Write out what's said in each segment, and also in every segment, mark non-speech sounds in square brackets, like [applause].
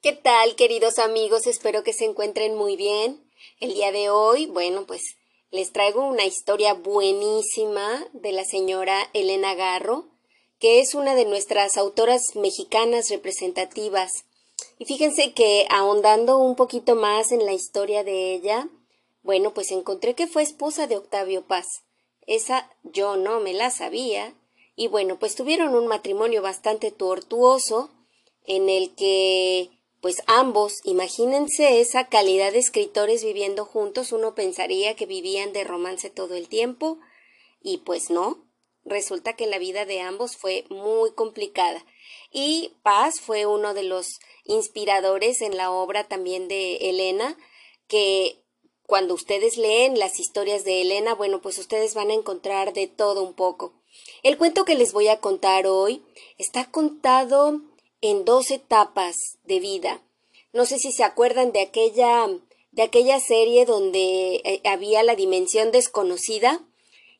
¿Qué tal, queridos amigos? Espero que se encuentren muy bien. El día de hoy, bueno, pues les traigo una historia buenísima de la señora Elena Garro, que es una de nuestras autoras mexicanas representativas. Y fíjense que ahondando un poquito más en la historia de ella, bueno, pues encontré que fue esposa de Octavio Paz. Esa yo no me la sabía. Y bueno, pues tuvieron un matrimonio bastante tortuoso en el que pues ambos, imagínense esa calidad de escritores viviendo juntos, uno pensaría que vivían de romance todo el tiempo, y pues no, resulta que la vida de ambos fue muy complicada. Y Paz fue uno de los inspiradores en la obra también de Elena, que cuando ustedes leen las historias de Elena, bueno, pues ustedes van a encontrar de todo un poco. El cuento que les voy a contar hoy está contado en dos etapas de vida. No sé si se acuerdan de aquella de aquella serie donde eh, había la dimensión desconocida.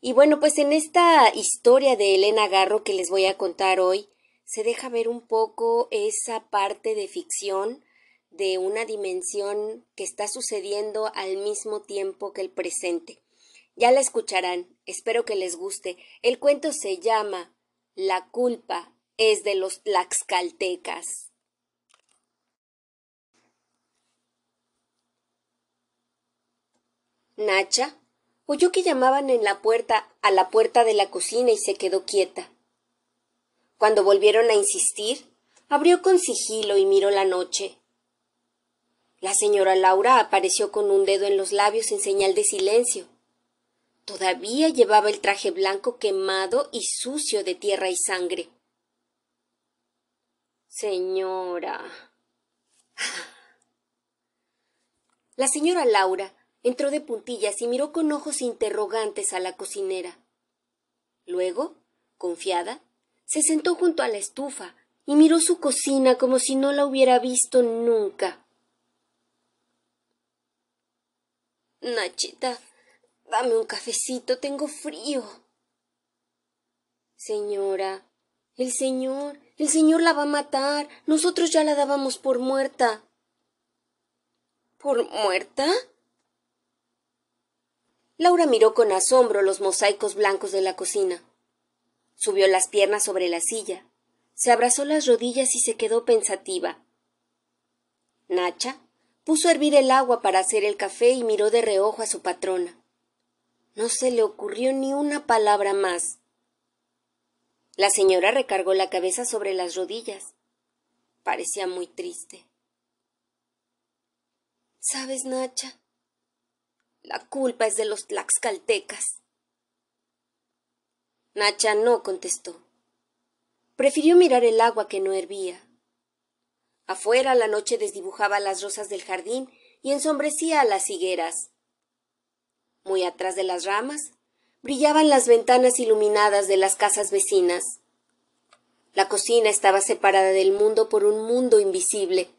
Y bueno, pues en esta historia de Elena Garro que les voy a contar hoy, se deja ver un poco esa parte de ficción de una dimensión que está sucediendo al mismo tiempo que el presente. Ya la escucharán, espero que les guste. El cuento se llama La culpa es de los tlaxcaltecas. Nacha oyó que llamaban en la puerta a la puerta de la cocina y se quedó quieta. Cuando volvieron a insistir, abrió con sigilo y miró la noche. La señora Laura apareció con un dedo en los labios en señal de silencio. Todavía llevaba el traje blanco quemado y sucio de tierra y sangre. Señora. La señora Laura entró de puntillas y miró con ojos interrogantes a la cocinera. Luego, confiada, se sentó junto a la estufa y miró su cocina como si no la hubiera visto nunca. Nachita, dame un cafecito, tengo frío. Señora, el señor, el señor la va a matar. Nosotros ya la dábamos por muerta. ¿Por muerta? Laura miró con asombro los mosaicos blancos de la cocina. Subió las piernas sobre la silla, se abrazó las rodillas y se quedó pensativa. Nacha puso a hervir el agua para hacer el café y miró de reojo a su patrona. No se le ocurrió ni una palabra más. La señora recargó la cabeza sobre las rodillas. Parecía muy triste. ¿Sabes, Nacha? La culpa es de los tlaxcaltecas. Nacha no contestó. Prefirió mirar el agua que no hervía. Afuera la noche desdibujaba las rosas del jardín y ensombrecía a las higueras. Muy atrás de las ramas brillaban las ventanas iluminadas de las casas vecinas. La cocina estaba separada del mundo por un mundo invisible,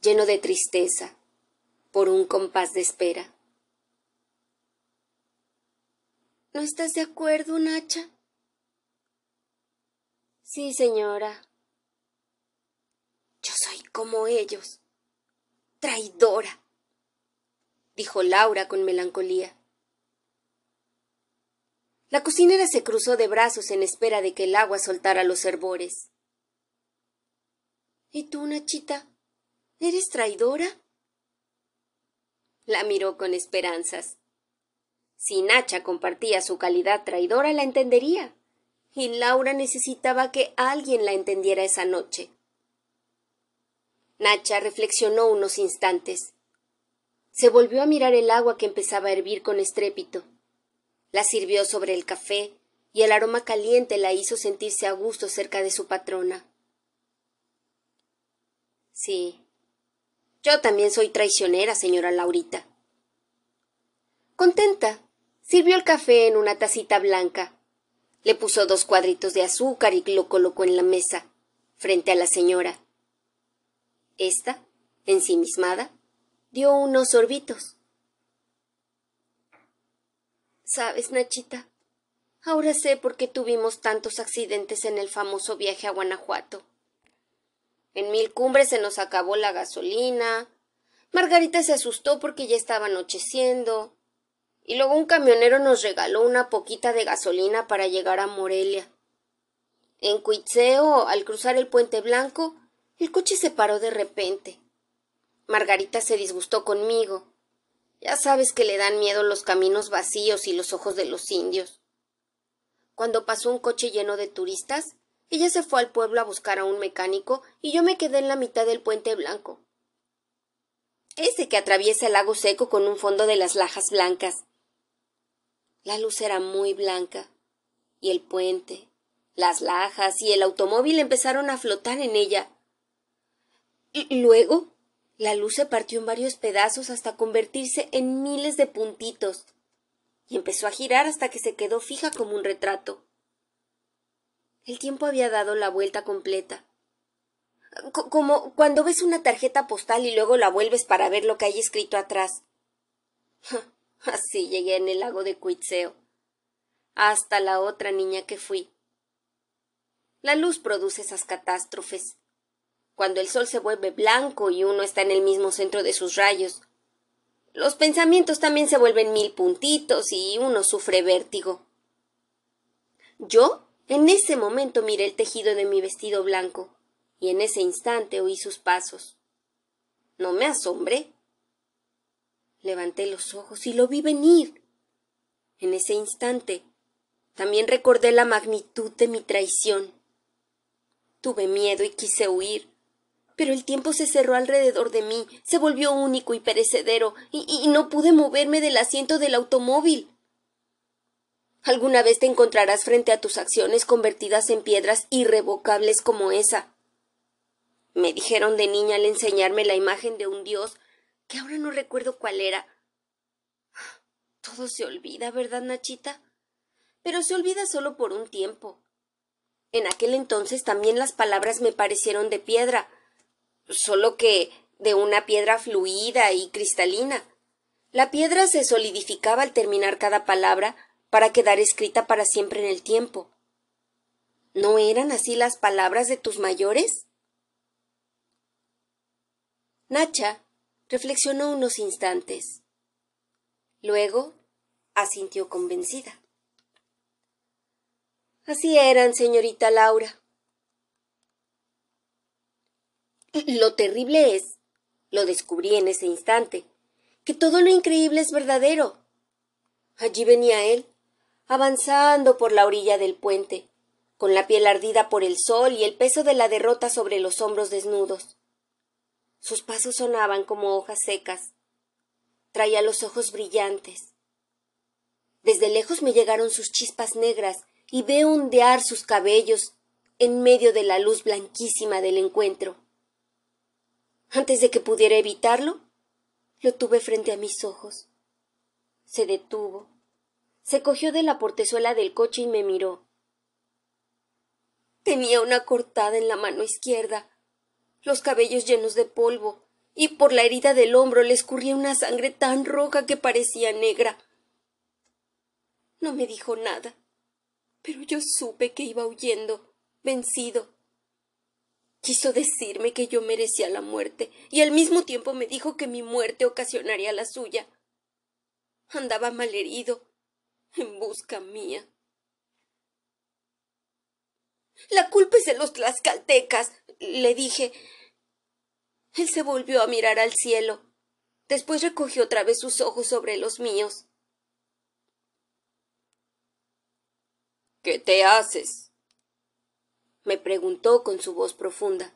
lleno de tristeza, por un compás de espera. ¿No estás de acuerdo, Nacha? Sí, señora. Yo soy como ellos. Traidora, dijo Laura con melancolía. La cocinera se cruzó de brazos en espera de que el agua soltara los hervores. ¿Y tú, Nachita? ¿Eres traidora? La miró con esperanzas. Si Nacha compartía su calidad traidora, la entendería. Y Laura necesitaba que alguien la entendiera esa noche. Nacha reflexionó unos instantes. Se volvió a mirar el agua que empezaba a hervir con estrépito. La sirvió sobre el café y el aroma caliente la hizo sentirse a gusto cerca de su patrona. Sí. Yo también soy traicionera, señora Laurita. Contenta, sirvió el café en una tacita blanca. Le puso dos cuadritos de azúcar y lo colocó en la mesa, frente a la señora. Esta, ensimismada, dio unos sorbitos. Sabes, Nachita, ahora sé por qué tuvimos tantos accidentes en el famoso viaje a Guanajuato. En Mil Cumbres se nos acabó la gasolina. Margarita se asustó porque ya estaba anocheciendo. Y luego un camionero nos regaló una poquita de gasolina para llegar a Morelia. En Cuitzeo, al cruzar el puente blanco, el coche se paró de repente. Margarita se disgustó conmigo. Ya sabes que le dan miedo los caminos vacíos y los ojos de los indios. Cuando pasó un coche lleno de turistas, ella se fue al pueblo a buscar a un mecánico y yo me quedé en la mitad del puente blanco. Ese que atraviesa el lago seco con un fondo de las lajas blancas. La luz era muy blanca, y el puente, las lajas y el automóvil empezaron a flotar en ella. Y luego la luz se partió en varios pedazos hasta convertirse en miles de puntitos, y empezó a girar hasta que se quedó fija como un retrato. El tiempo había dado la vuelta completa. como cuando ves una tarjeta postal y luego la vuelves para ver lo que hay escrito atrás. [laughs] Así llegué en el lago de Cuitzeo. Hasta la otra niña que fui. La luz produce esas catástrofes. Cuando el sol se vuelve blanco y uno está en el mismo centro de sus rayos. Los pensamientos también se vuelven mil puntitos y uno sufre vértigo. Yo en ese momento miré el tejido de mi vestido blanco, y en ese instante oí sus pasos. No me asombré. Levanté los ojos y lo vi venir. En ese instante también recordé la magnitud de mi traición. Tuve miedo y quise huir, pero el tiempo se cerró alrededor de mí, se volvió único y perecedero, y, no pude moverme del asiento del automóvil. Alguna vez te encontrarás frente a tus acciones convertidas en piedras irrevocables como esa. Me dijeron de niña al enseñarme la imagen de un dios que ahora no recuerdo cuál era. Todo se olvida, ¿verdad, Nachita? Pero se olvida solo por un tiempo. En aquel entonces también las palabras me parecieron de piedra, solo que de una piedra fluida y cristalina. La piedra se solidificaba al terminar cada palabra para quedar escrita para siempre en el tiempo. ¿No eran así las palabras de tus mayores? Nacha reflexionó unos instantes. Luego asintió convencida. Así eran, señorita Laura. Lo terrible es, lo descubrí en ese instante, que todo lo increíble es verdadero. Allí venía él, avanzando por la orilla del puente, con la piel ardida por el sol y el peso de la derrota sobre los hombros desnudos. Sus pasos sonaban como hojas secas. Traía los ojos brillantes. Desde lejos me llegaron sus chispas negras y veo ondear sus cabellos en medio de la luz blanquísima del encuentro. Antes de que pudiera evitarlo, lo tuve frente a mis ojos. Se detuvo, se cogió de la portezuela del coche y me miró. Tenía una cortada en la mano izquierda, los cabellos llenos de polvo, y por la herida del hombro le escurría una sangre tan roja que parecía negra. No me dijo nada, pero yo supe que iba huyendo, vencido. Quiso decirme que yo merecía la muerte, y al mismo tiempo me dijo que mi muerte ocasionaría la suya. Andaba malherido, en busca mía. La culpa es de los tlaxcaltecas, le dije. Él se volvió a mirar al cielo. Después recogió otra vez sus ojos sobre los míos. ¿Qué te haces? Me preguntó con su voz profunda.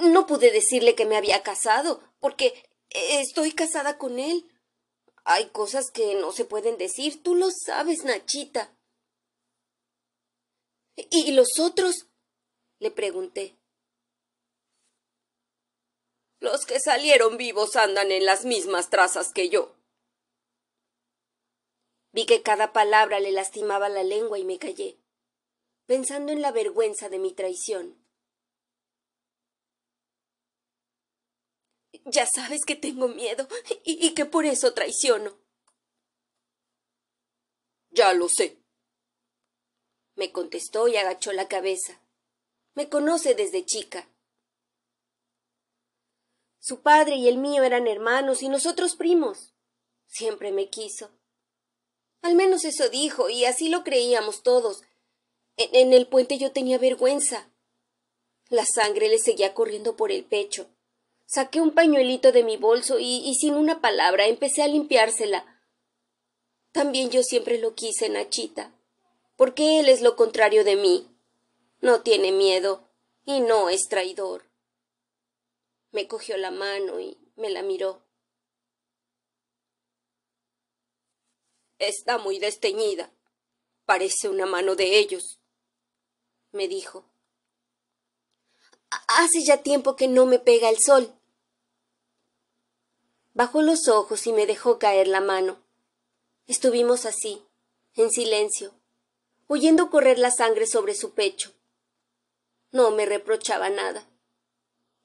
No pude decirle que me había casado, porque estoy casada con él. Hay cosas que no se pueden decir, tú lo sabes, Nachita. ¿Y los otros? le pregunté. Los que salieron vivos andan en las mismas trazas que yo. Vi que cada palabra le lastimaba la lengua y me callé, pensando en la vergüenza de mi traición. Ya sabes que tengo miedo y, que por eso traiciono. Ya lo sé. Me contestó y agachó la cabeza. Me conoce desde chica. Su padre y el mío eran hermanos y nosotros primos. Siempre me quiso. Al menos eso dijo, y así lo creíamos todos. En, el puente yo tenía vergüenza. La sangre le seguía corriendo por el pecho. Saqué un pañuelito de mi bolso y, y sin una palabra empecé a limpiársela. También yo siempre lo quise, Nachita, porque él es lo contrario de mí. No tiene miedo y no es traidor. Me cogió la mano y me la miró. Está muy desteñida. Parece una mano de ellos, me dijo. Hace ya tiempo que no me pega el sol. Bajó los ojos y me dejó caer la mano. Estuvimos así, en silencio, oyendo correr la sangre sobre su pecho. No me reprochaba nada.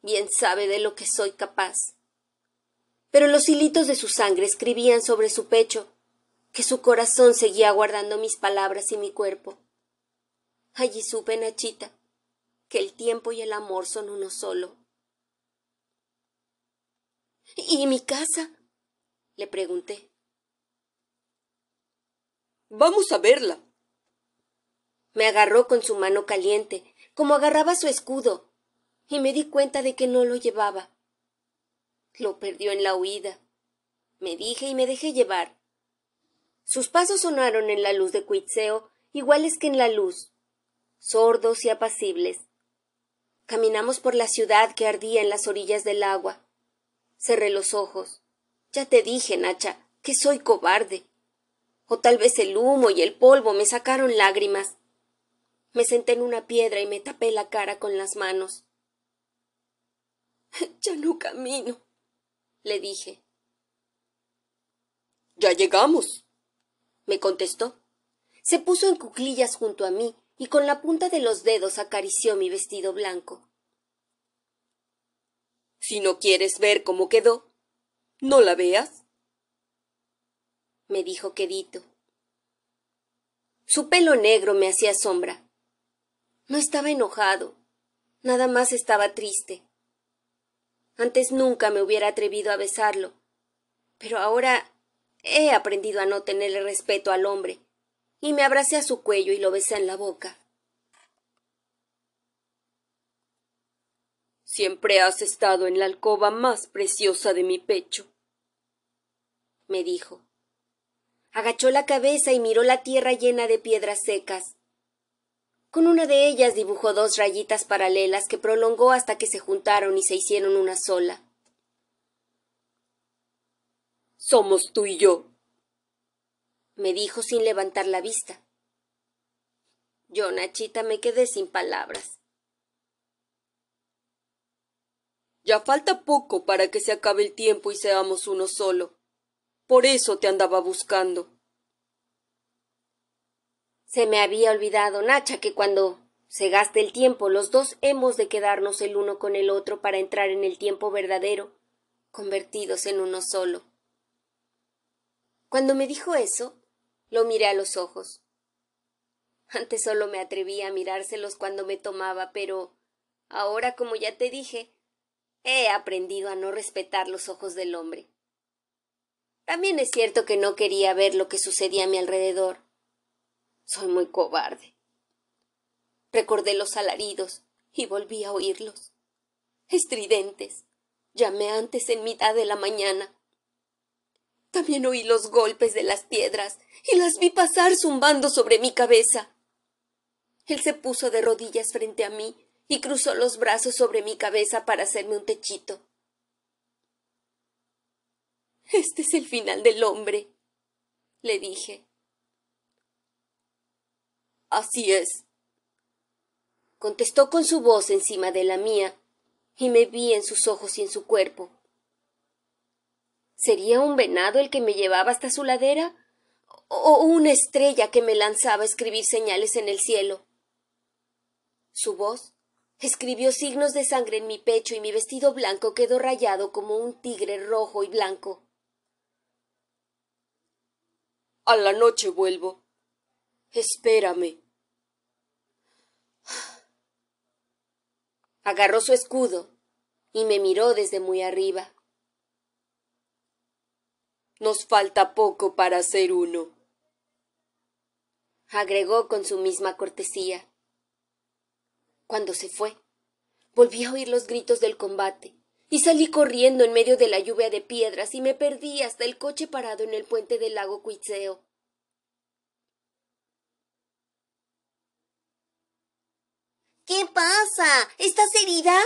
Bien sabe de lo que soy capaz. Pero los hilitos de su sangre escribían sobre su pecho que su corazón seguía guardando mis palabras y mi cuerpo. Allí supe, Nachita, que el tiempo y el amor son uno solo. ¿Y mi casa? le pregunté. Vamos a verla. Me agarró con su mano caliente, como agarraba su escudo, y me di cuenta de que no lo llevaba. Lo perdió en la huida. Me dije y me dejé llevar. Sus pasos sonaron en la luz de Cuitzeo, iguales que en la luz, sordos y apacibles. Caminamos por la ciudad que ardía en las orillas del agua. Cerré los ojos. Ya te dije, Nacha, que soy cobarde. O tal vez el humo y el polvo me sacaron lágrimas. Me senté en una piedra y me tapé la cara con las manos. [laughs] Ya no camino, le dije. Ya llegamos, me contestó. Se puso en cuclillas junto a mí y con la punta de los dedos acarició mi vestido blanco. Si no quieres ver cómo quedó, no la veas, me dijo quedito. Su pelo negro me hacía sombra. No estaba enojado, nada más estaba triste. Antes nunca me hubiera atrevido a besarlo, pero ahora He aprendido a no tenerle respeto al hombre, y me abracé a su cuello y lo besé en la boca. Siempre has estado en la alcoba más preciosa de mi pecho, me dijo. Agachó la cabeza y miró la tierra llena de piedras secas. Con una de ellas dibujó dos rayitas paralelas que prolongó hasta que se juntaron y se hicieron una sola somos tú y yo, me dijo sin levantar la vista. Yo, Nachita, me quedé sin palabras. Ya falta poco para que se acabe el tiempo y seamos uno solo. Por eso te andaba buscando. Se me había olvidado, Nacha, que cuando se gaste el tiempo, los dos hemos de quedarnos el uno con el otro para entrar en el tiempo verdadero, convertidos en uno solo. Cuando me dijo eso, lo miré a los ojos. Antes solo me atrevía a mirárselos cuando me tomaba, pero ahora, como ya te dije, he aprendido a no respetar los ojos del hombre. También es cierto que no quería ver lo que sucedía a mi alrededor. Soy muy cobarde. Recordé los alaridos y volví a oírlos. Estridentes. Llamé antes en mitad de la mañana. También oí los golpes de las piedras y las vi pasar zumbando sobre mi cabeza. Él se puso de rodillas frente a mí y cruzó los brazos sobre mi cabeza para hacerme un techito. Este es el final del hombre, le dije. Así es, contestó con su voz encima de la mía, y me vi en sus ojos y en su cuerpo. ¿Sería un venado el que me llevaba hasta su ladera? ¿O una estrella que me lanzaba a escribir señales en el cielo? Su voz escribió signos de sangre en mi pecho y mi vestido blanco quedó rayado como un tigre rojo y blanco. A la noche vuelvo. Espérame. Agarró su escudo y me miró desde muy arriba. Nos falta poco para ser uno, agregó con su misma cortesía. Cuando se fue, volví a oír los gritos del combate y salí corriendo en medio de la lluvia de piedras y me perdí hasta el coche parado en el puente del lago Cuitzeo. ¿Qué pasa? ¿Estás herida?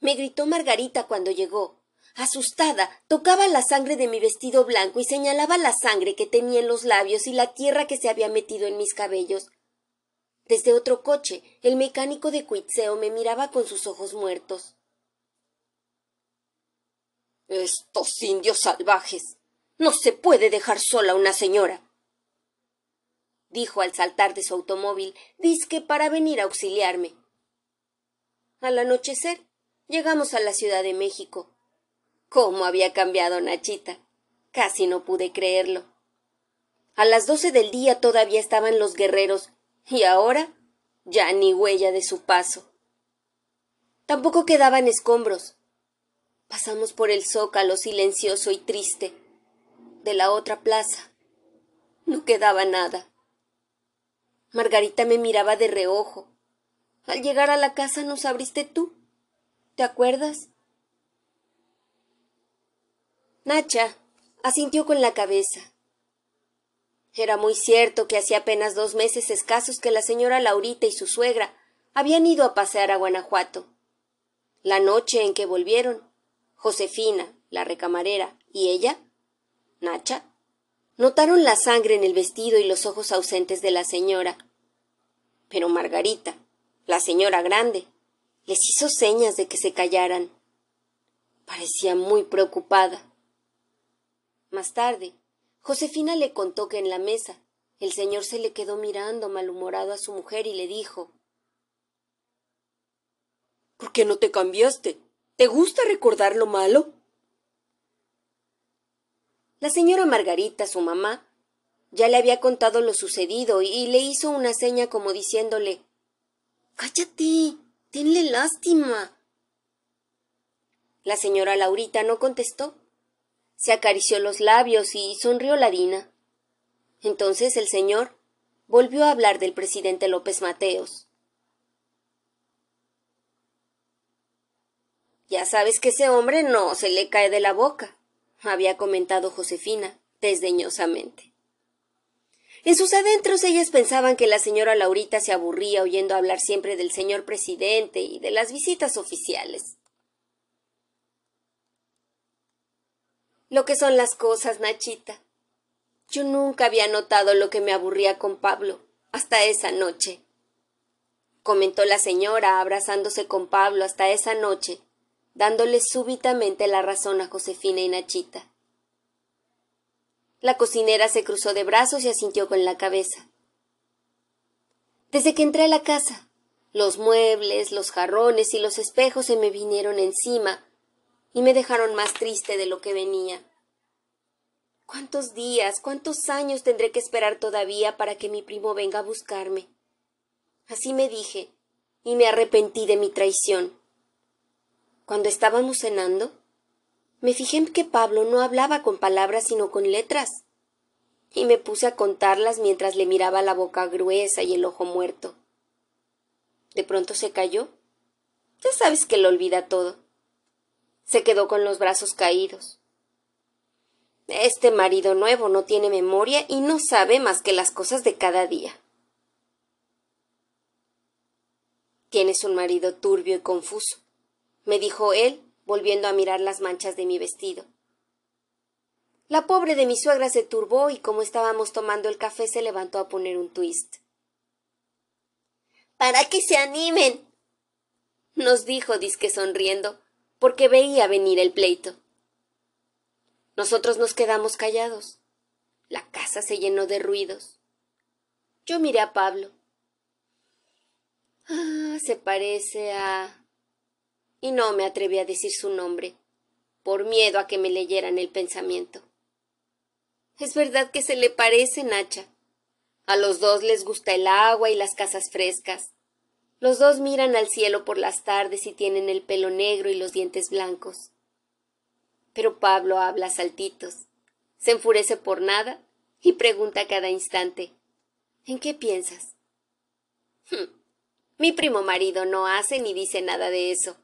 me gritó Margarita cuando llegó. Asustada, tocaba la sangre de mi vestido blanco y señalaba la sangre que tenía en los labios y la tierra que se había metido en mis cabellos. Desde otro coche, el mecánico de Cuitzeo me miraba con sus ojos muertos. Estos indios salvajes. No se puede dejar sola una señora. dijo al saltar de su automóvil, disque para venir a auxiliarme. Al anochecer, llegamos a la Ciudad de México. ¿Cómo había cambiado Nachita? Casi no pude creerlo. A las doce del día todavía estaban los guerreros y ahora ya ni huella de su paso. Tampoco quedaban escombros. Pasamos por el zócalo silencioso y triste de la otra plaza. No quedaba nada. Margarita me miraba de reojo. Al llegar a la casa nos abriste tú. ¿Te acuerdas? Nacha asintió con la cabeza. Era muy cierto que hacía apenas dos meses escasos que la señora Laurita y su suegra habían ido a pasear a Guanajuato. La noche en que volvieron, Josefina, la recamarera, y ella, Nacha, notaron la sangre en el vestido y los ojos ausentes de la señora. Pero Margarita, la señora grande, les hizo señas de que se callaran. Parecía muy preocupada. Más tarde, Josefina le contó que en la mesa el señor se le quedó mirando malhumorado a su mujer y le dijo ¿Por qué no te cambiaste? ¿Te gusta recordar lo malo? La señora Margarita, su mamá, ya le había contado lo sucedido y le hizo una seña como diciéndole Cállate, tenle lástima. La señora Laurita no contestó se acarició los labios y sonrió Ladina. Entonces el señor volvió a hablar del presidente López Mateos. Ya sabes que ese hombre no se le cae de la boca, había comentado Josefina desdeñosamente. En sus adentros ellas pensaban que la señora Laurita se aburría oyendo hablar siempre del señor presidente y de las visitas oficiales. Lo que son las cosas, Nachita. Yo nunca había notado lo que me aburría con Pablo, hasta esa noche. comentó la señora, abrazándose con Pablo hasta esa noche, dándole súbitamente la razón a Josefina y Nachita. La cocinera se cruzó de brazos y asintió con la cabeza. Desde que entré a la casa, los muebles, los jarrones y los espejos se me vinieron encima y me dejaron más triste de lo que venía. ¿Cuántos días, cuántos años tendré que esperar todavía para que mi primo venga a buscarme? Así me dije, y me arrepentí de mi traición. Cuando estábamos cenando, me fijé en que Pablo no hablaba con palabras sino con letras, y me puse a contarlas mientras le miraba la boca gruesa y el ojo muerto. De pronto se cayó. Ya sabes que lo olvida todo. Se quedó con los brazos caídos. Este marido nuevo no tiene memoria y no sabe más que las cosas de cada día. Tienes un marido turbio y confuso, me dijo él, volviendo a mirar las manchas de mi vestido. La pobre de mi suegra se turbó y como estábamos tomando el café se levantó a poner un twist. Para que se animen. nos dijo disque sonriendo, porque veía venir el pleito. Nosotros nos quedamos callados. La casa se llenó de ruidos. Yo miré a Pablo. Ah, se parece a. y no me atreví a decir su nombre, por miedo a que me leyeran el pensamiento. Es verdad que se le parece, Nacha. A los dos les gusta el agua y las casas frescas. Los dos miran al cielo por las tardes y tienen el pelo negro y los dientes blancos. Pero Pablo habla saltitos, se enfurece por nada y pregunta cada instante ¿En qué piensas? Hm, mi primo marido no hace ni dice nada de eso.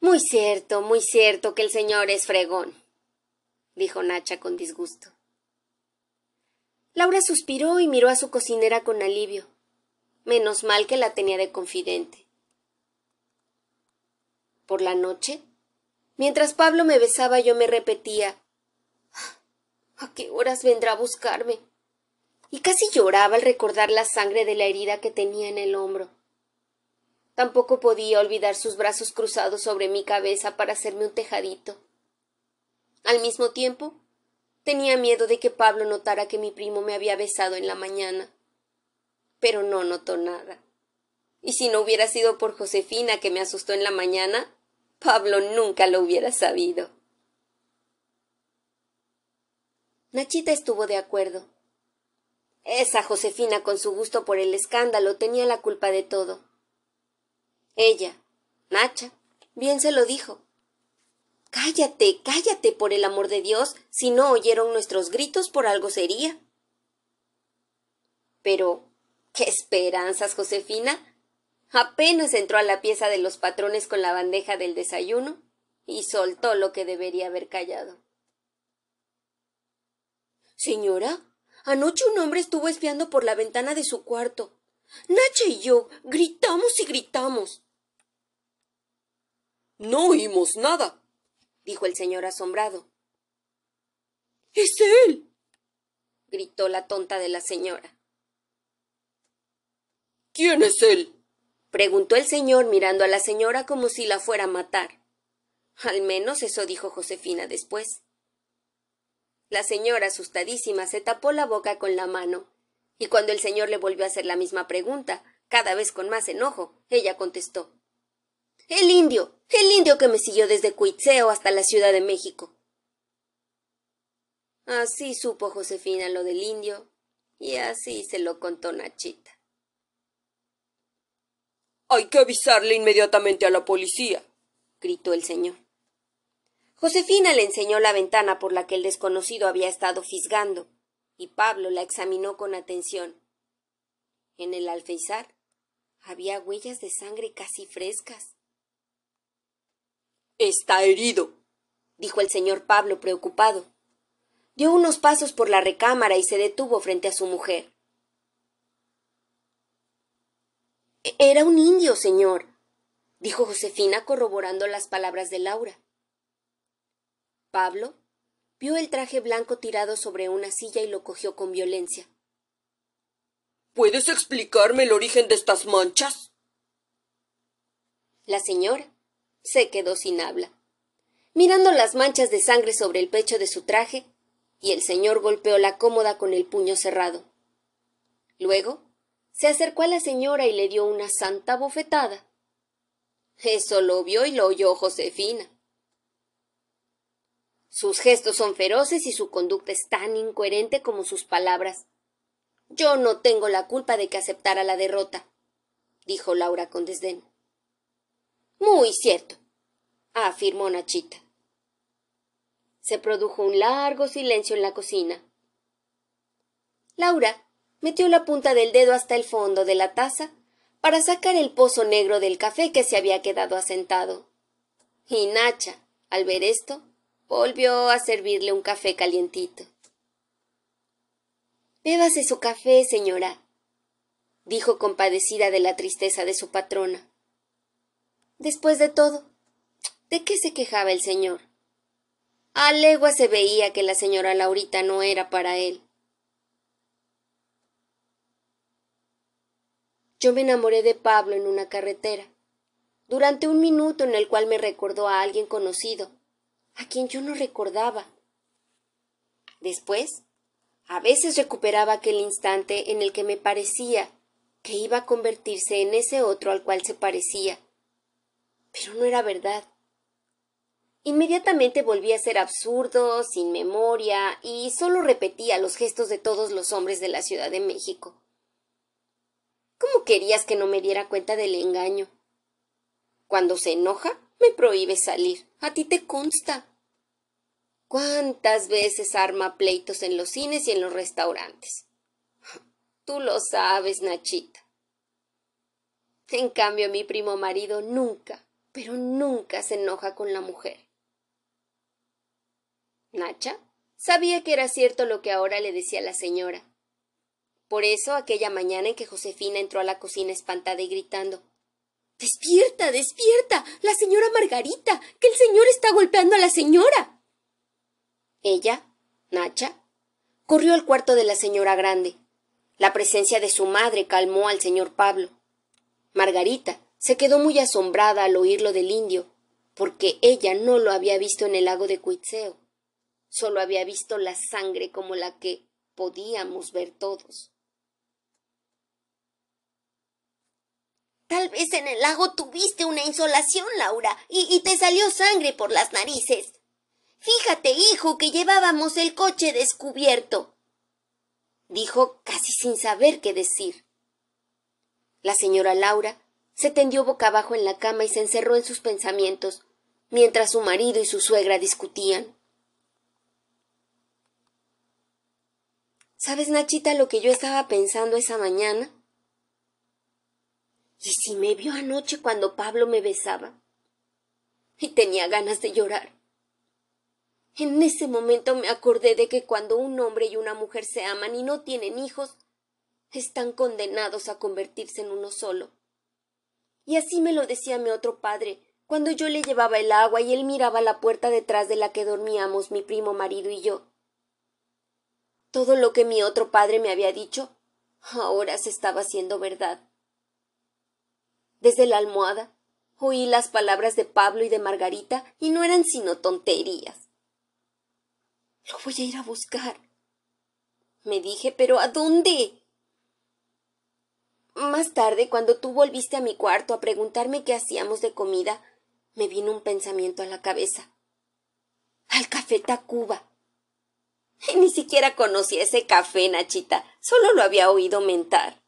Muy cierto, muy cierto que el señor es fregón, dijo Nacha con disgusto. Laura suspiró y miró a su cocinera con alivio. Menos mal que la tenía de confidente. Por la noche, mientras Pablo me besaba, yo me repetía ¿A qué horas vendrá a buscarme? Y casi lloraba al recordar la sangre de la herida que tenía en el hombro. Tampoco podía olvidar sus brazos cruzados sobre mi cabeza para hacerme un tejadito. Al mismo tiempo, tenía miedo de que Pablo notara que mi primo me había besado en la mañana pero no notó nada. Y si no hubiera sido por Josefina que me asustó en la mañana, Pablo nunca lo hubiera sabido. Nachita estuvo de acuerdo. Esa Josefina, con su gusto por el escándalo, tenía la culpa de todo. Ella, Nacha, bien se lo dijo. Cállate, cállate, por el amor de Dios, si no oyeron nuestros gritos por algo sería. Pero ¡Qué esperanzas, Josefina! Apenas entró a la pieza de los patrones con la bandeja del desayuno y soltó lo que debería haber callado. Señora, anoche un hombre estuvo espiando por la ventana de su cuarto. Nacha y yo gritamos y gritamos. No oímos nada, dijo el señor asombrado. Es él. gritó la tonta de la señora. ¿Quién es él? preguntó el señor mirando a la señora como si la fuera a matar. Al menos eso dijo Josefina después. La señora, asustadísima, se tapó la boca con la mano, y cuando el señor le volvió a hacer la misma pregunta, cada vez con más enojo, ella contestó El indio, el indio que me siguió desde Cuitzeo hasta la Ciudad de México. Así supo Josefina lo del indio, y así se lo contó Nachita. Hay que avisarle inmediatamente a la policía, gritó el señor. Josefina le enseñó la ventana por la que el desconocido había estado fisgando, y Pablo la examinó con atención. En el alféizar había huellas de sangre casi frescas. Está herido, dijo el señor Pablo preocupado. Dio unos pasos por la recámara y se detuvo frente a su mujer. Era un indio, señor, dijo Josefina corroborando las palabras de Laura. Pablo vio el traje blanco tirado sobre una silla y lo cogió con violencia. ¿Puedes explicarme el origen de estas manchas? La señora se quedó sin habla, mirando las manchas de sangre sobre el pecho de su traje, y el señor golpeó la cómoda con el puño cerrado. Luego se acercó a la señora y le dio una santa bofetada. Eso lo vio y lo oyó Josefina. Sus gestos son feroces y su conducta es tan incoherente como sus palabras. Yo no tengo la culpa de que aceptara la derrota, dijo Laura con desdén. Muy cierto, afirmó Nachita. Se produjo un largo silencio en la cocina. Laura metió la punta del dedo hasta el fondo de la taza para sacar el pozo negro del café que se había quedado asentado. Y Nacha, al ver esto, volvió a servirle un café calientito. Bébase su café, señora, dijo compadecida de la tristeza de su patrona. Después de todo, ¿de qué se quejaba el señor? A legua se veía que la señora Laurita no era para él. Yo me enamoré de Pablo en una carretera, durante un minuto en el cual me recordó a alguien conocido, a quien yo no recordaba. Después, a veces recuperaba aquel instante en el que me parecía que iba a convertirse en ese otro al cual se parecía. Pero no era verdad. Inmediatamente volví a ser absurdo, sin memoria, y solo repetía los gestos de todos los hombres de la Ciudad de México. ¿Cómo querías que no me diera cuenta del engaño? Cuando se enoja, me prohíbe salir. A ti te consta. ¿Cuántas veces arma pleitos en los cines y en los restaurantes? Tú lo sabes, Nachita. En cambio, mi primo marido nunca, pero nunca se enoja con la mujer. Nacha sabía que era cierto lo que ahora le decía la señora. Por eso, aquella mañana en que Josefina entró a la cocina espantada y gritando Despierta, despierta. La señora Margarita. que el señor está golpeando a la señora. Ella, Nacha, corrió al cuarto de la señora grande. La presencia de su madre calmó al señor Pablo. Margarita se quedó muy asombrada al oírlo del indio, porque ella no lo había visto en el lago de Cuitzeo. Solo había visto la sangre como la que podíamos ver todos. Tal vez en el lago tuviste una insolación, Laura, y, y, te salió sangre por las narices. Fíjate, hijo, que llevábamos el coche descubierto. Dijo casi sin saber qué decir. La señora Laura se tendió boca abajo en la cama y se encerró en sus pensamientos, mientras su marido y su suegra discutían. ¿Sabes, Nachita, lo que yo estaba pensando esa mañana? ¿Y si me vio anoche cuando Pablo me besaba? Y tenía ganas de llorar. En ese momento me acordé de que cuando un hombre y una mujer se aman y no tienen hijos, están condenados a convertirse en uno solo. Y así me lo decía mi otro padre, cuando yo le llevaba el agua y él miraba la puerta detrás de la que dormíamos mi primo marido y yo. Todo lo que mi otro padre me había dicho ahora se estaba haciendo verdad. Desde la almohada oí las palabras de Pablo y de Margarita y no eran sino tonterías. Lo voy a ir a buscar. Me dije, pero ¿a dónde? Más tarde, cuando tú volviste a mi cuarto a preguntarme qué hacíamos de comida, me vino un pensamiento a la cabeza. Al café Tacuba. Ni siquiera conocía ese café, Nachita, solo lo había oído mentar.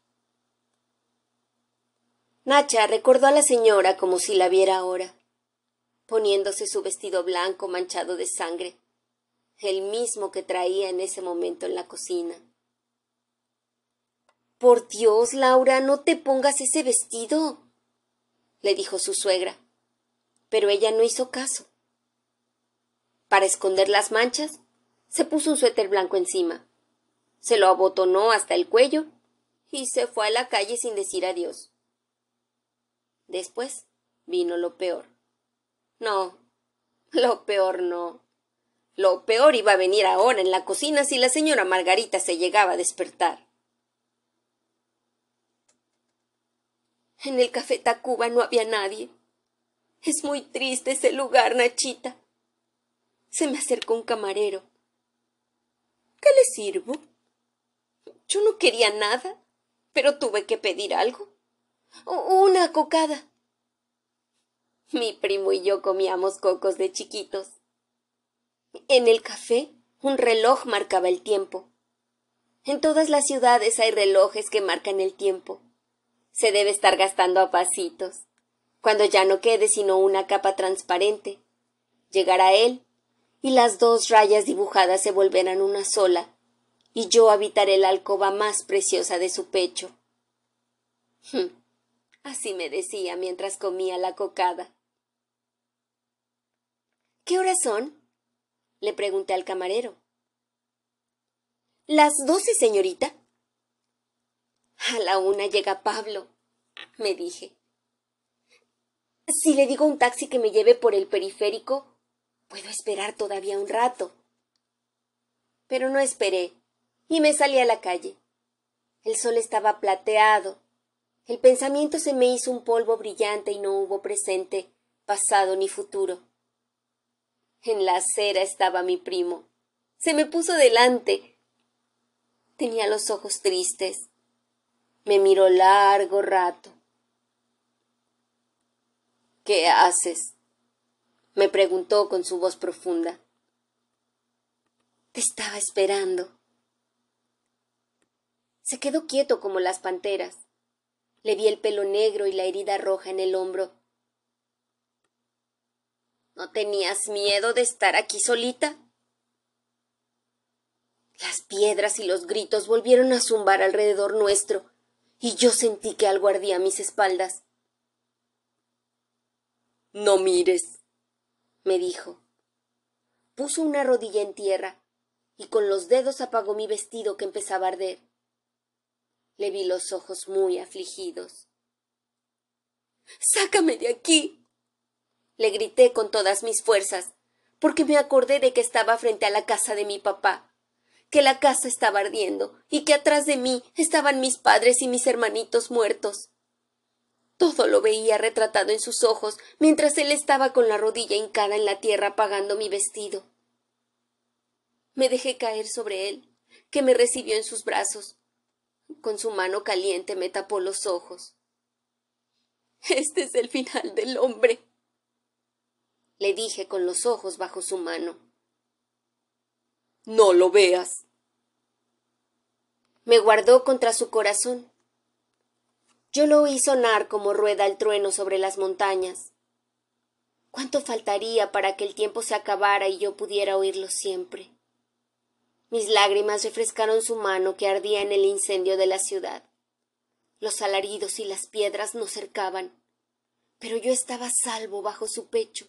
Nacha recordó a la señora como si la viera ahora, poniéndose su vestido blanco manchado de sangre, el mismo que traía en ese momento en la cocina. Por Dios, Laura, no te pongas ese vestido, le dijo su suegra. Pero ella no hizo caso. Para esconder las manchas, se puso un suéter blanco encima, se lo abotonó hasta el cuello y se fue a la calle sin decir adiós. Después vino lo peor. No, lo peor no. Lo peor iba a venir ahora en la cocina si la señora Margarita se llegaba a despertar. En el café Tacuba no había nadie. Es muy triste ese lugar, Nachita. Se me acercó un camarero. ¿Qué le sirvo? Yo no quería nada, pero tuve que pedir algo. Una cocada. Mi primo y yo comíamos cocos de chiquitos. En el café un reloj marcaba el tiempo. En todas las ciudades hay relojes que marcan el tiempo se debe estar gastando a pasitos. Cuando ya no quede sino una capa transparente, llegará él y las dos rayas dibujadas se volverán una sola, y yo habitaré la alcoba más preciosa de su pecho. Hm, así me decía mientras comía la cocada. ¿Qué horas son? le pregunté al camarero. Las doce, señorita. A la una llega Pablo, me dije. Si le digo un taxi que me lleve por el periférico, puedo esperar todavía un rato. Pero no esperé, y me salí a la calle. El sol estaba plateado. El pensamiento se me hizo un polvo brillante y no hubo presente, pasado ni futuro. En la acera estaba mi primo. Se me puso delante. Tenía los ojos tristes, me miró largo rato. ¿Qué haces? me preguntó con su voz profunda. Te estaba esperando. Se quedó quieto como las panteras. Le vi el pelo negro y la herida roja en el hombro. ¿No tenías miedo de estar aquí solita? Las piedras y los gritos volvieron a zumbar alrededor nuestro, y yo sentí que algo ardía a mis espaldas. No mires, me dijo. Puso una rodilla en tierra y con los dedos apagó mi vestido que empezaba a arder. Le vi los ojos muy afligidos. Sácame de aquí. Le grité con todas mis fuerzas, porque me acordé de que estaba frente a la casa de mi papá, que la casa estaba ardiendo y que atrás de mí estaban mis padres y mis hermanitos muertos. Todo lo veía retratado en sus ojos mientras él estaba con la rodilla hincada en la tierra apagando mi vestido. Me dejé caer sobre él, que me recibió en sus brazos. Con su mano caliente me tapó los ojos. Este es el final del hombre, le dije con los ojos bajo su mano. No lo veas. Me guardó contra su corazón. Yo lo oí sonar como rueda el trueno sobre las montañas. ¿Cuánto faltaría para que el tiempo se acabara y yo pudiera oírlo siempre? Mis lágrimas refrescaron su mano que ardía en el incendio de la ciudad. Los alaridos y las piedras nos cercaban, pero yo estaba salvo bajo su pecho.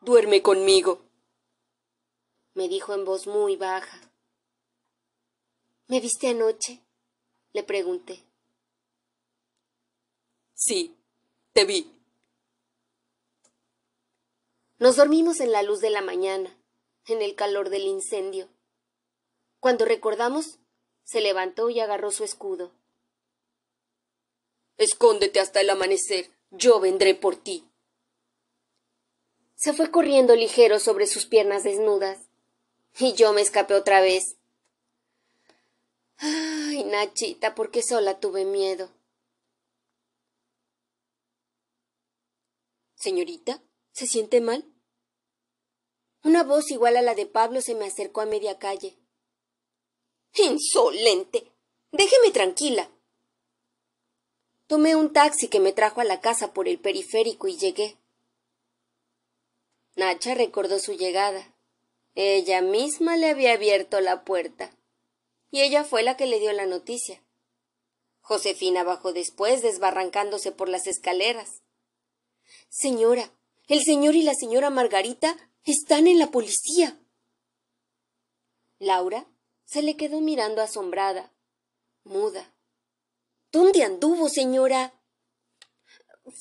Duerme conmigo, me dijo en voz muy baja. ¿Me viste anoche? le pregunté. Sí, te vi. Nos dormimos en la luz de la mañana, en el calor del incendio. Cuando recordamos, se levantó y agarró su escudo. Escóndete hasta el amanecer, yo vendré por ti. Se fue corriendo ligero sobre sus piernas desnudas, y yo me escapé otra vez. Ay, Nachita, porque sola tuve miedo. Señorita, ¿se siente mal? Una voz igual a la de Pablo se me acercó a media calle. Insolente. Déjeme tranquila. Tomé un taxi que me trajo a la casa por el periférico y llegué. Nacha recordó su llegada. Ella misma le había abierto la puerta. Y ella fue la que le dio la noticia. Josefina bajó después, desbarrancándose por las escaleras. Señora, el señor y la señora Margarita están en la policía. Laura se le quedó mirando asombrada, muda. ¿Dónde anduvo, señora?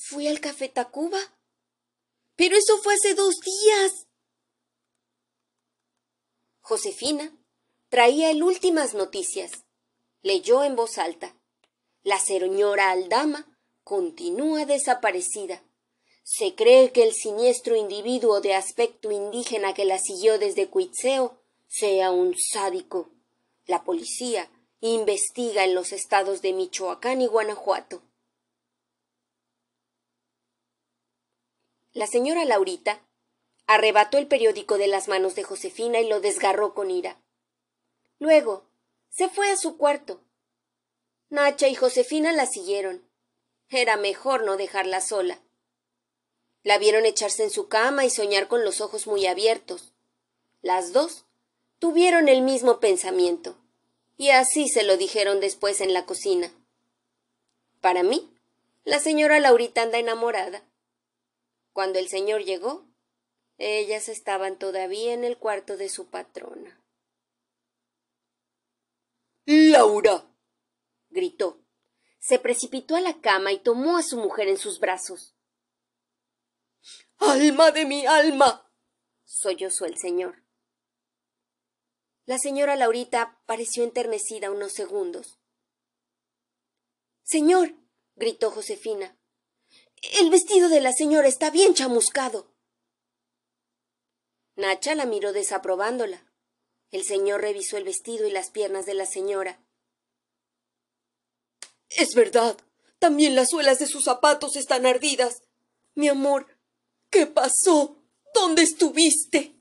Fui al café Tacuba. Pero eso fue hace dos días. Josefina traía el últimas noticias. Leyó en voz alta. La señora Aldama continúa desaparecida. Se cree que el siniestro individuo de aspecto indígena que la siguió desde Cuitzeo sea un sádico. La policía investiga en los estados de Michoacán y Guanajuato. La señora Laurita arrebató el periódico de las manos de Josefina y lo desgarró con ira. Luego se fue a su cuarto. Nacha y Josefina la siguieron. Era mejor no dejarla sola. La vieron echarse en su cama y soñar con los ojos muy abiertos. Las dos tuvieron el mismo pensamiento, y así se lo dijeron después en la cocina. Para mí, la señora Laurita anda enamorada. Cuando el señor llegó, ellas estaban todavía en el cuarto de su patrona. Laura. gritó. Se precipitó a la cama y tomó a su mujer en sus brazos. Alma de mi alma. sollozó el señor. La señora Laurita pareció enternecida unos segundos. Señor, gritó Josefina, el vestido de la señora está bien chamuscado. Nacha la miró desaprobándola. El señor revisó el vestido y las piernas de la señora. Es verdad. También las suelas de sus zapatos están ardidas. Mi amor, ¿qué pasó? ¿Dónde estuviste?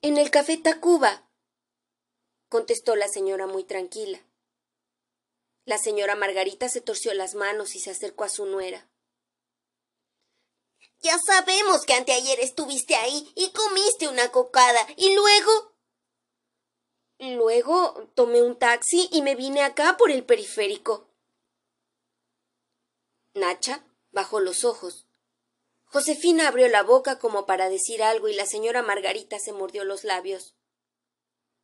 En el café Tacuba, contestó la señora muy tranquila. La señora Margarita se torció las manos y se acercó a su nuera. Ya sabemos que anteayer estuviste ahí y comiste una cocada. ¿Y luego? Luego tomé un taxi y me vine acá por el periférico. Nacha bajó los ojos. Josefina abrió la boca como para decir algo y la señora Margarita se mordió los labios.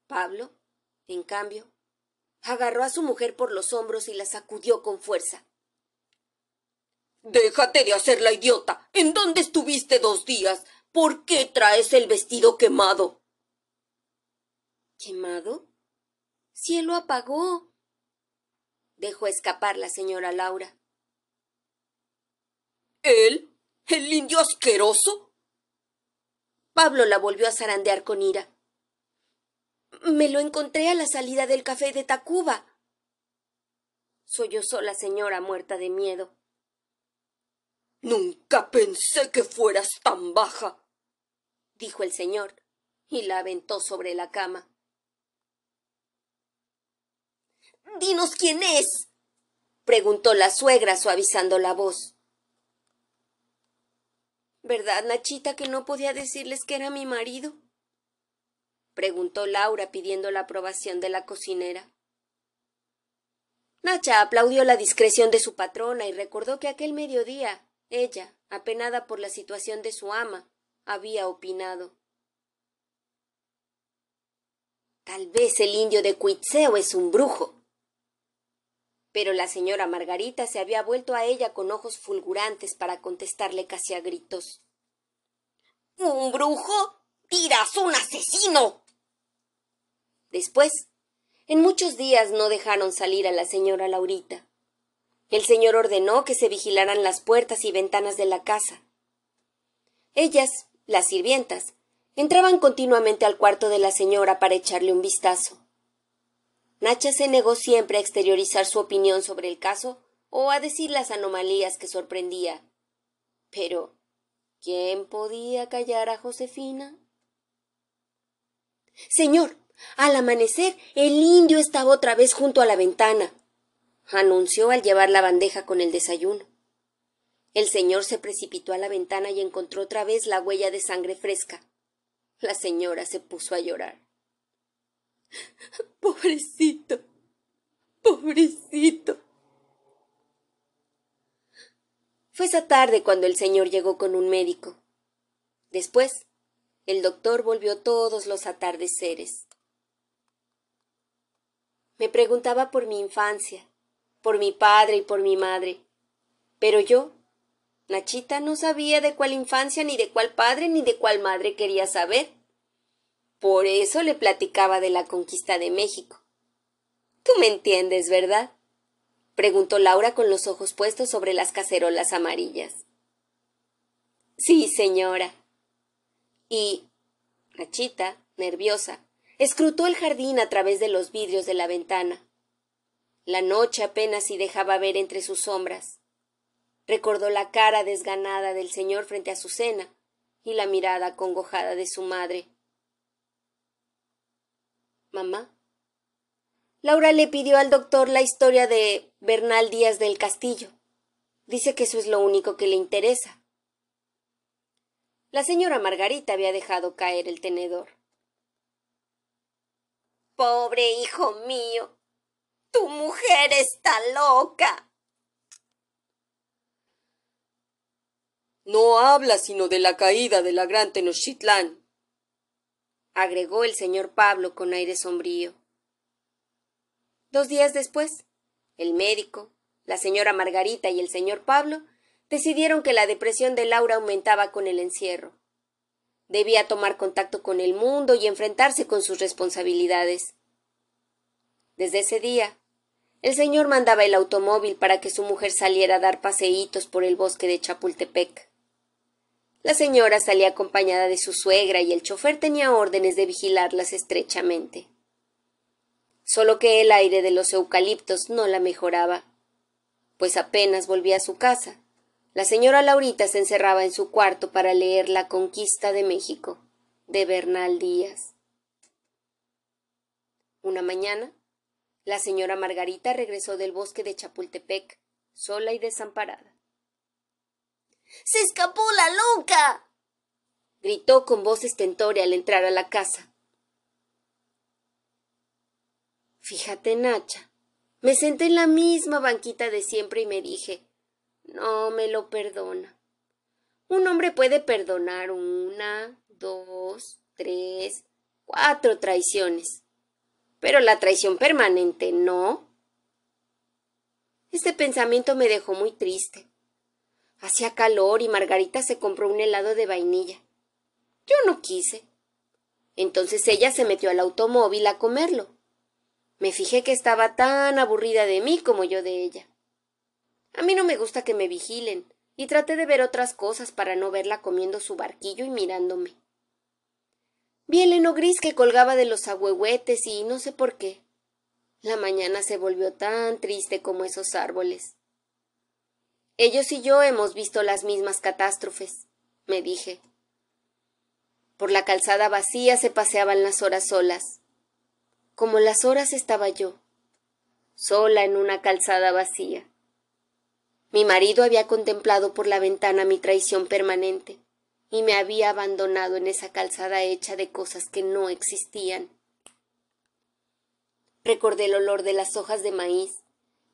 Pablo, en cambio, agarró a su mujer por los hombros y la sacudió con fuerza. Déjate de hacer la idiota. ¿En dónde estuviste dos días? ¿Por qué traes el vestido quemado? ¿Quemado? Cielo apagó. Dejó escapar la señora Laura. ¿Él? ¿El indio asqueroso? Pablo la volvió a zarandear con ira. Me lo encontré a la salida del café de Tacuba. Sollozó la señora muerta de miedo. Nunca pensé que fueras tan baja, dijo el señor, y la aventó sobre la cama. Dinos quién es, preguntó la suegra suavizando la voz. ¿Verdad, Nachita, que no podía decirles que era mi marido? preguntó Laura pidiendo la aprobación de la cocinera. Nacha aplaudió la discreción de su patrona y recordó que aquel mediodía ella, apenada por la situación de su ama, había opinado. Tal vez el indio de Cuitzeo es un brujo. Pero la señora Margarita se había vuelto a ella con ojos fulgurantes para contestarle casi a gritos. ¿Un brujo? ¡Tiras un asesino! Después, en muchos días no dejaron salir a la señora Laurita. El señor ordenó que se vigilaran las puertas y ventanas de la casa. Ellas, las sirvientas, entraban continuamente al cuarto de la señora para echarle un vistazo. Nacha se negó siempre a exteriorizar su opinión sobre el caso o a decir las anomalías que sorprendía. Pero, ¿quién podía callar a Josefina? Señor, al amanecer el indio estaba otra vez junto a la ventana anunció al llevar la bandeja con el desayuno. El señor se precipitó a la ventana y encontró otra vez la huella de sangre fresca. La señora se puso a llorar. Pobrecito. Pobrecito. Fue esa tarde cuando el señor llegó con un médico. Después, el doctor volvió todos los atardeceres. Me preguntaba por mi infancia, por mi padre y por mi madre. Pero yo, Nachita, no sabía de cuál infancia, ni de cuál padre, ni de cuál madre quería saber. Por eso le platicaba de la conquista de México. Tú me entiendes, ¿verdad? preguntó Laura con los ojos puestos sobre las cacerolas amarillas. Sí, señora. Y Nachita, nerviosa, escrutó el jardín a través de los vidrios de la ventana. La noche apenas si dejaba ver entre sus sombras. Recordó la cara desganada del señor frente a su cena y la mirada acongojada de su madre. Mamá. Laura le pidió al doctor la historia de Bernal Díaz del Castillo. Dice que eso es lo único que le interesa. La señora Margarita había dejado caer el tenedor. Pobre hijo mío. Tu mujer está loca. No habla sino de la caída de la gran Tenochtitlán, agregó el señor Pablo con aire sombrío. Dos días después, el médico, la señora Margarita y el señor Pablo decidieron que la depresión de Laura aumentaba con el encierro. Debía tomar contacto con el mundo y enfrentarse con sus responsabilidades. Desde ese día, el señor mandaba el automóvil para que su mujer saliera a dar paseítos por el bosque de Chapultepec. La señora salía acompañada de su suegra y el chofer tenía órdenes de vigilarlas estrechamente. Solo que el aire de los eucaliptos no la mejoraba, pues apenas volvía a su casa. La señora Laurita se encerraba en su cuarto para leer La conquista de México, de Bernal Díaz. Una mañana, la señora Margarita regresó del bosque de Chapultepec, sola y desamparada. ¡Se escapó la loca! gritó con voz estentórea al entrar a la casa. Fíjate, Nacha. Me senté en la misma banquita de siempre y me dije no me lo perdona. Un hombre puede perdonar una, dos, tres, cuatro traiciones. Pero la traición permanente no. Este pensamiento me dejó muy triste. Hacía calor y Margarita se compró un helado de vainilla. Yo no quise. Entonces ella se metió al automóvil a comerlo. Me fijé que estaba tan aburrida de mí como yo de ella. A mí no me gusta que me vigilen, y traté de ver otras cosas para no verla comiendo su barquillo y mirándome. Vi el heno gris que colgaba de los agüehuetes y no sé por qué. La mañana se volvió tan triste como esos árboles. Ellos y yo hemos visto las mismas catástrofes, me dije. Por la calzada vacía se paseaban las horas solas. Como las horas estaba yo, sola en una calzada vacía. Mi marido había contemplado por la ventana mi traición permanente y me había abandonado en esa calzada hecha de cosas que no existían. Recordé el olor de las hojas de maíz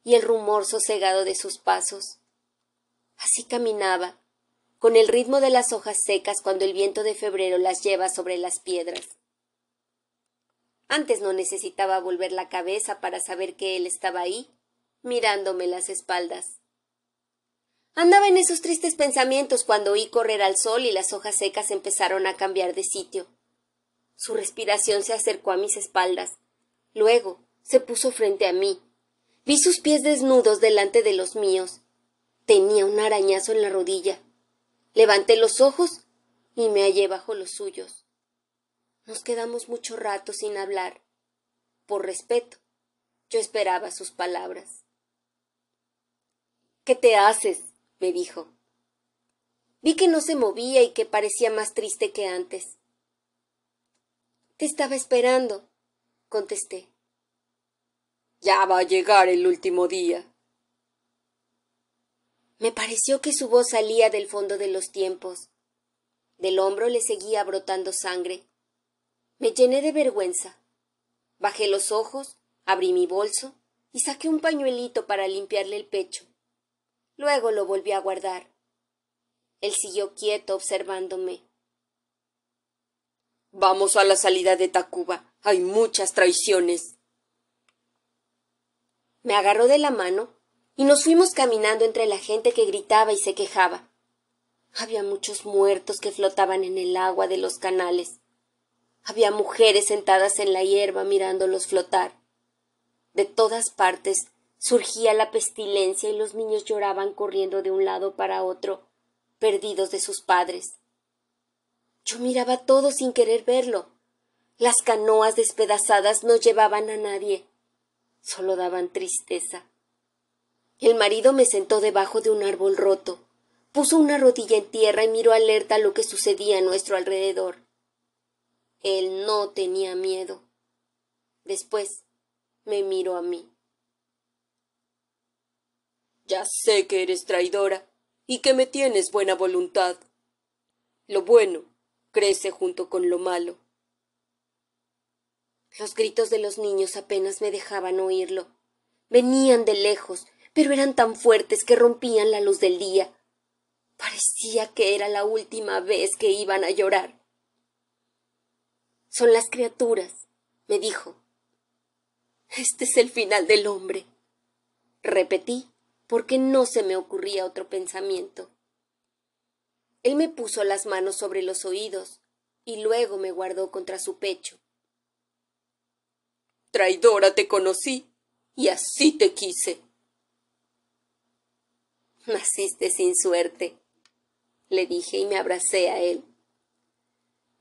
y el rumor sosegado de sus pasos. Así caminaba, con el ritmo de las hojas secas cuando el viento de febrero las lleva sobre las piedras. Antes no necesitaba volver la cabeza para saber que él estaba ahí, mirándome las espaldas. Andaba en esos tristes pensamientos cuando oí correr al sol y las hojas secas empezaron a cambiar de sitio. Su respiración se acercó a mis espaldas. Luego se puso frente a mí. Vi sus pies desnudos delante de los míos. Tenía un arañazo en la rodilla. Levanté los ojos y me hallé bajo los suyos. Nos quedamos mucho rato sin hablar. Por respeto, yo esperaba sus palabras. ¿Qué te haces? me dijo. Vi que no se movía y que parecía más triste que antes. Te estaba esperando, contesté. Ya va a llegar el último día. Me pareció que su voz salía del fondo de los tiempos. Del hombro le seguía brotando sangre. Me llené de vergüenza. Bajé los ojos, abrí mi bolso y saqué un pañuelito para limpiarle el pecho. Luego lo volví a guardar. Él siguió quieto observándome. Vamos a la salida de Tacuba. Hay muchas traiciones. Me agarró de la mano y nos fuimos caminando entre la gente que gritaba y se quejaba. Había muchos muertos que flotaban en el agua de los canales. Había mujeres sentadas en la hierba mirándolos flotar. De todas partes Surgía la pestilencia y los niños lloraban corriendo de un lado para otro, perdidos de sus padres. Yo miraba todo sin querer verlo. Las canoas despedazadas no llevaban a nadie, solo daban tristeza. El marido me sentó debajo de un árbol roto, puso una rodilla en tierra y miró alerta lo que sucedía a nuestro alrededor. Él no tenía miedo. Después me miró a mí. Ya sé que eres traidora y que me tienes buena voluntad. Lo bueno crece junto con lo malo. Los gritos de los niños apenas me dejaban oírlo. Venían de lejos, pero eran tan fuertes que rompían la luz del día. Parecía que era la última vez que iban a llorar. Son las criaturas, me dijo. Este es el final del hombre. Repetí porque no se me ocurría otro pensamiento. Él me puso las manos sobre los oídos y luego me guardó contra su pecho. Traidora te conocí y así te quise. [laughs] Naciste sin suerte, le dije y me abracé a él.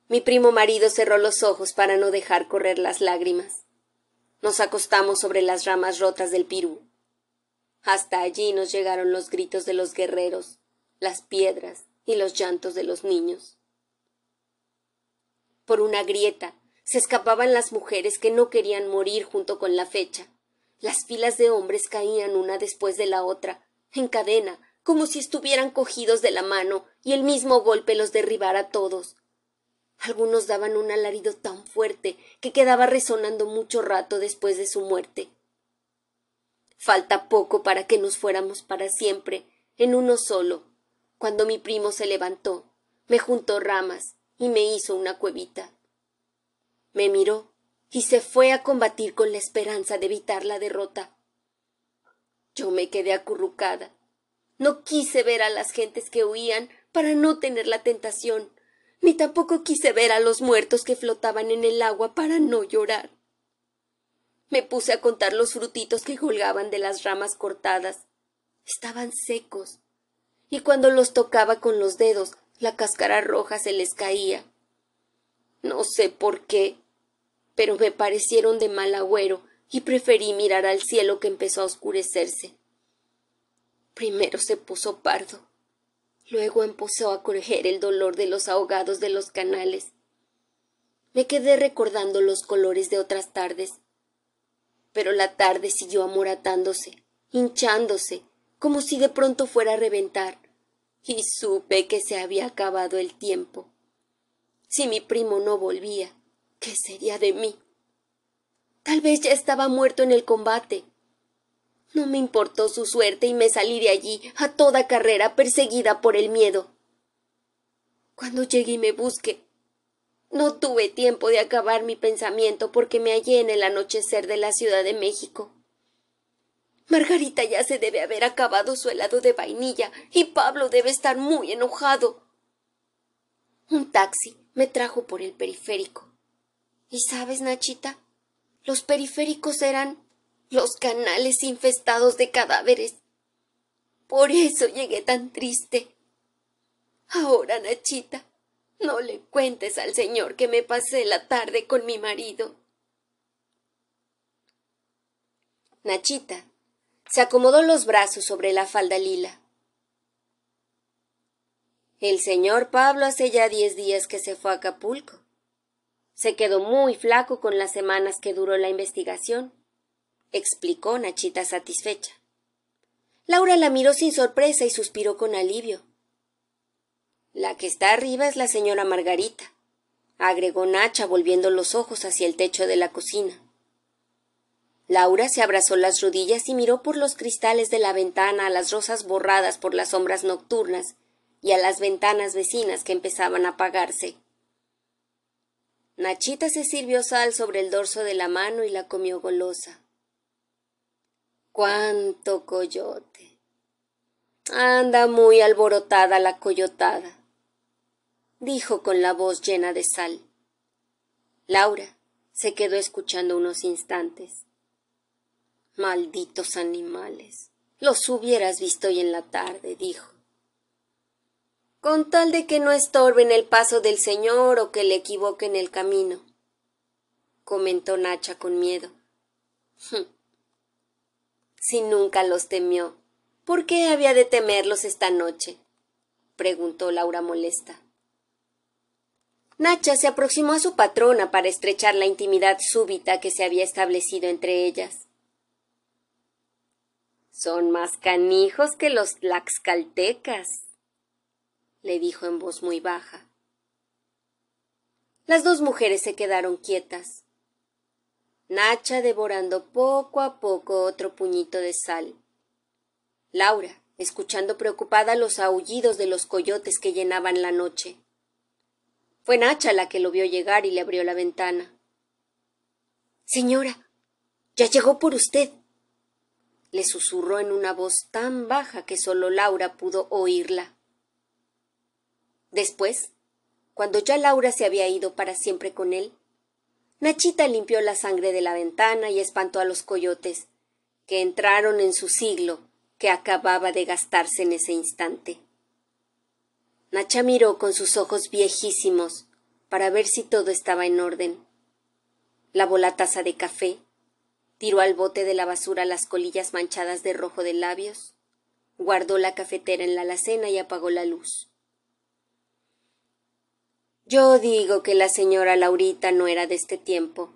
Mi primo marido cerró los ojos para no dejar correr las lágrimas. Nos acostamos sobre las ramas rotas del pirú. Hasta allí nos llegaron los gritos de los guerreros, las piedras y los llantos de los niños. Por una grieta Se escapaban las mujeres que no querían morir junto con la fecha. Las filas de hombres caían una después de la otra, en cadena, como si estuvieran cogidos de la mano y el mismo golpe los derribara a todos. Algunos daban un alarido tan fuerte que quedaba resonando mucho rato después de su muerte. Falta poco para que nos fuéramos para siempre, en uno solo, cuando mi primo se levantó, me juntó ramas y me hizo una cuevita. Me miró y se fue a combatir con la esperanza de evitar la derrota. Yo me quedé acurrucada. No quise ver a las gentes que huían para no tener la tentación, ni tampoco quise ver a los muertos que flotaban en el agua para no llorar. Me puse a contar los frutitos que colgaban de las ramas cortadas. Estaban secos, y cuando los tocaba con los dedos, la cáscara roja se les caía. No sé por qué, pero me parecieron de mal agüero y preferí mirar al cielo que empezó a oscurecerse. Primero se puso pardo, luego empezó a correr el dolor de los ahogados de los canales. Me quedé recordando los colores de otras tardes, pero la tarde siguió amoratándose, hinchándose, como si de pronto fuera a reventar, y supe que se había acabado el tiempo. Si mi primo no volvía, ¿Qué sería de mí? Tal vez ya estaba muerto en el combate. No me importó su suerte y me salí de allí a toda carrera perseguida por el miedo. Cuando llegué y me busqué, no tuve tiempo de acabar mi pensamiento porque me hallé en el anochecer de la Ciudad de México. Margarita ya se debe haber acabado su helado de vainilla y Pablo debe estar muy enojado. Un taxi me trajo por el periférico. Y sabes, Nachita, los periféricos eran los canales infestados de cadáveres. Por eso llegué tan triste. Ahora, Nachita, no le cuentes al señor que me pasé la tarde con mi marido. Nachita se acomodó los brazos sobre la falda lila. El señor Pablo hace ya diez días que se fue a Acapulco. Se quedó muy flaco con las semanas que duró la investigación, explicó Nachita satisfecha. Laura la miró sin sorpresa y suspiró con alivio. La que está arriba es la señora Margarita, agregó Nacha volviendo los ojos hacia el techo de la cocina. Laura se abrazó las rodillas y miró por los cristales de la ventana a las rosas borradas por las sombras nocturnas y a las ventanas vecinas que empezaban a apagarse. Nachita se sirvió sal sobre el dorso de la mano y la comió golosa. ¡Cuánto coyote! Anda muy alborotada la coyotada, dijo con la voz llena de sal. Laura se quedó escuchando unos instantes. Malditos animales. Los hubieras visto hoy en la tarde, dijo con tal de que no estorben el paso del Señor o que le equivoquen el camino, comentó Nacha con miedo. si nunca los temió, ¿por qué había de temerlos esta noche? preguntó Laura molesta. Nacha se aproximó a su patrona para estrechar la intimidad súbita que se había establecido entre ellas. Son más canijos que los tlaxcaltecas, le dijo en voz muy baja. Las dos mujeres se quedaron quietas. Nacha devorando poco a poco otro puñito de sal. Laura, escuchando preocupada los aullidos de los coyotes que llenaban la noche. Fue Nacha la que lo vio llegar y le abrió la ventana. Señora, ya llegó por usted. le susurró en una voz tan baja que solo Laura pudo oírla. Después, cuando ya Laura se había ido para siempre con él, Nachita limpió la sangre de la ventana y espantó a los coyotes, que entraron en su siglo, que acababa de gastarse en ese instante. Nacha miró con sus ojos viejísimos para ver si todo estaba en orden. Lavó la taza de café, tiró al bote de la basura las colillas manchadas de rojo de labios, guardó la cafetera en la alacena y apagó la luz. Yo digo que la señora Laurita no era de este tiempo,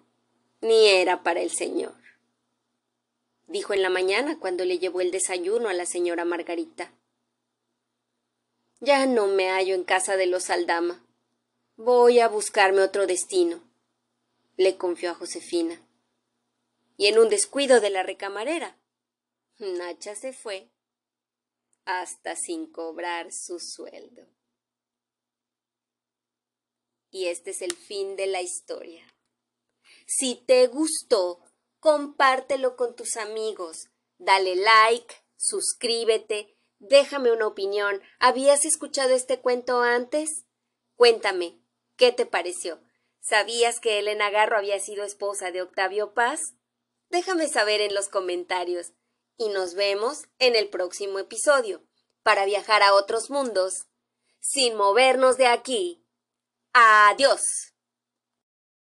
ni era para el señor. Dijo en la mañana cuando le llevó el desayuno a la señora Margarita. Ya no me hallo en casa de los Aldama. Voy a buscarme otro destino, le confió a Josefina. Y en un descuido de la recamarera, Nacha se fue hasta sin cobrar su sueldo. Y este es el fin de la historia. Si te gustó, compártelo con tus amigos, dale like, suscríbete, déjame una opinión. ¿Habías escuchado este cuento antes? Cuéntame, ¿qué te pareció? ¿Sabías que Elena Garro había sido esposa de Octavio Paz? Déjame saber en los comentarios y nos vemos en el próximo episodio para viajar a otros mundos sin movernos de aquí. Adiós.